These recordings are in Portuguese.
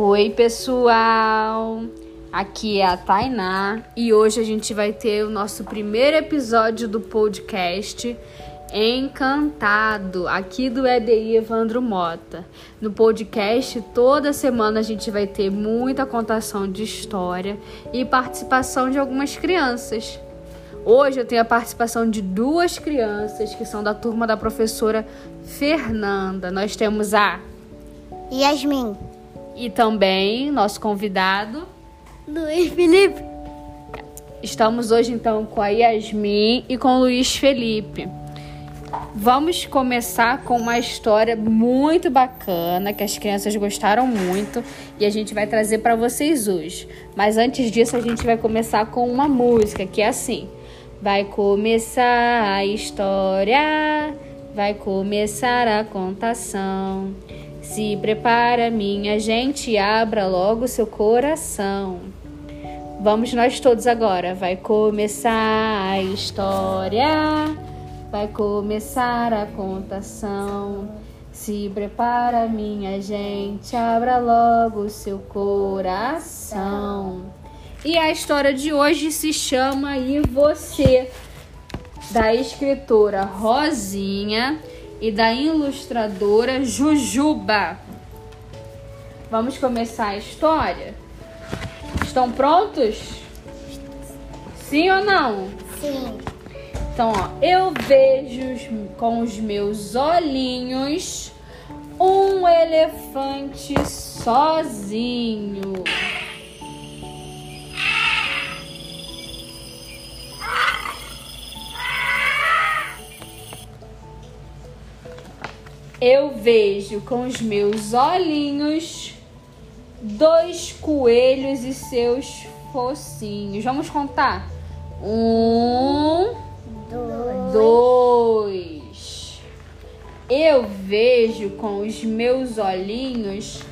Oi, pessoal! Aqui é a Tainá e hoje a gente vai ter o nosso primeiro episódio do podcast Encantado, aqui do EDI Evandro Mota. No podcast, toda semana a gente vai ter muita contação de história e participação de algumas crianças. Hoje eu tenho a participação de duas crianças que são da turma da professora Fernanda. Nós temos a Yasmin. E também nosso convidado. Luiz Felipe. Estamos hoje então com a Yasmin e com o Luiz Felipe. Vamos começar com uma história muito bacana que as crianças gostaram muito e a gente vai trazer para vocês hoje. Mas antes disso, a gente vai começar com uma música que é assim: Vai começar a história, vai começar a contação. Se prepara, minha gente, abra logo seu coração. Vamos nós todos agora. Vai começar a história, vai começar a contação. Se prepara, minha gente, abra logo seu coração. E a história de hoje se chama E Você, da escritora Rosinha e da ilustradora Jujuba. Vamos começar a história? Estão prontos? Sim ou não? Sim. Então, ó, eu vejo com os meus olhinhos um elefante sozinho. Eu vejo com os meus olhinhos dois coelhos e seus focinhos. Vamos contar? Um, Dois. dois. Eu vejo com os meus olhinhos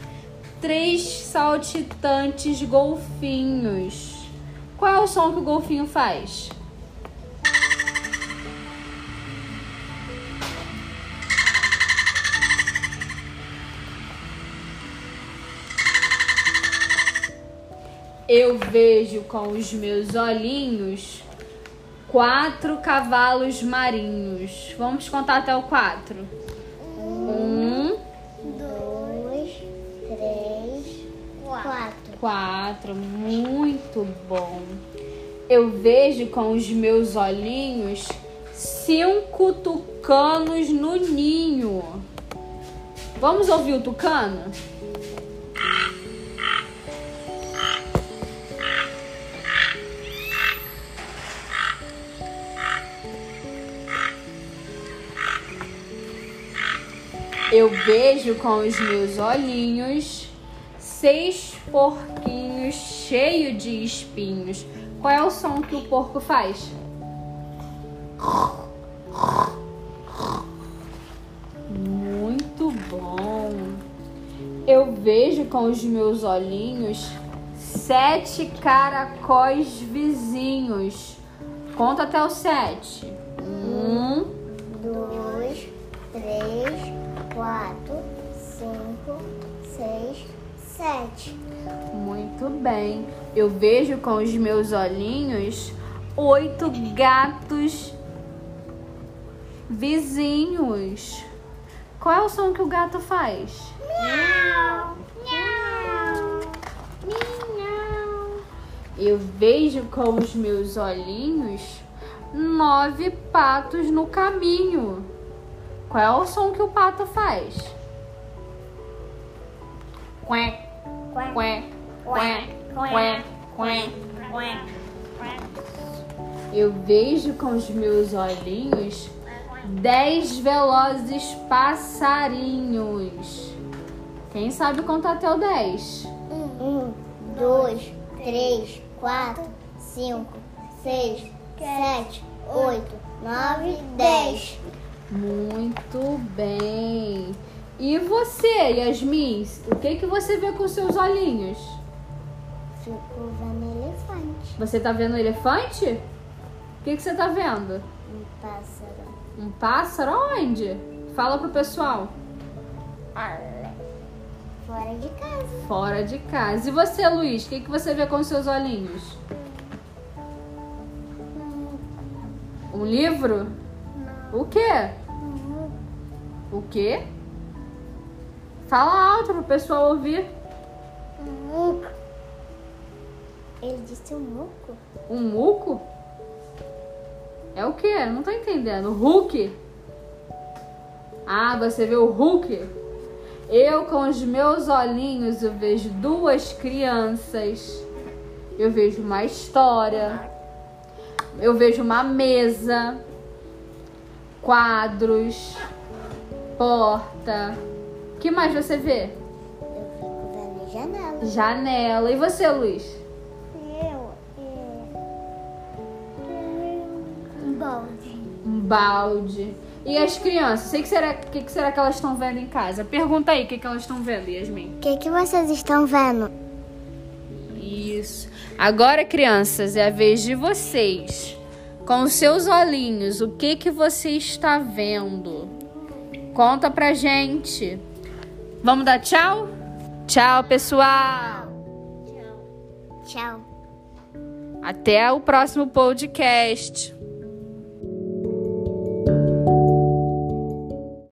três saltitantes golfinhos. Qual é o som que o golfinho faz? Eu vejo com os meus olhinhos quatro cavalos marinhos. Vamos contar até o quatro. Um, Dois. Três. Quatro. quatro. Muito bom. Eu vejo com os meus olhinhos cinco tucanos no ninho. Vamos ouvir o tucano? Eu vejo com os meus olhinhos seis porquinhos cheios de espinhos. Qual é o som que o porco faz? Muito bom. Eu vejo com os meus olhinhos sete caracóis vizinhos. Conta até o sete. Um, Dois. Três. Quatro. Cinco. Seis. Sete. Muito bem. Eu vejo com os meus olhinhos oito gatos vizinhos. Qual é o som que o gato faz? Miau. Miau. Eu vejo com os meus olhinhos nove patos no caminho. Qual é o som que o pato faz? Quack. quack, quack, quack, quack. Eu vejo com os meus olhinhos dez velozes passarinhos. Quem sabe contar até o dez? Um, dois, três, quatro, cinco, seis, sete, oito, nove, dez. Muito bem. E você, Yasmin? O que que você vê com seus olhinhos? Fico vendo elefante. Você tá vendo um elefante? O que que você tá vendo? Um pássaro. Um pássaro? Onde? Fala pro pessoal. Fora de casa. Fora de casa. E você, Luiz, o que, que você vê com seus olhinhos? Um livro? O quê? O quê? Fala alto pro pessoal ouvir. Muco. Ele disse um muco? Um muco? É o quê? Não tô entendendo. Hulk? Ah, você vê o Hulk? Eu, com os meus olhinhos, eu vejo duas crianças. Eu vejo uma história. Eu vejo uma mesa. Quadros. Porta. O que mais você vê? Eu fico vendo janela. Janela. E você, Luiz? Eu, um balde. Um balde. E as crianças? Sei que será, o que, que será que elas estão vendo em casa? Pergunta aí o que, que elas estão vendo, Yasmin. O que, que vocês estão vendo? Isso. Agora, crianças, é a vez de vocês. Com os seus olhinhos, o que que você está vendo? Conta pra gente. Vamos dar tchau? Tchau, pessoal. Tchau. Até o próximo podcast.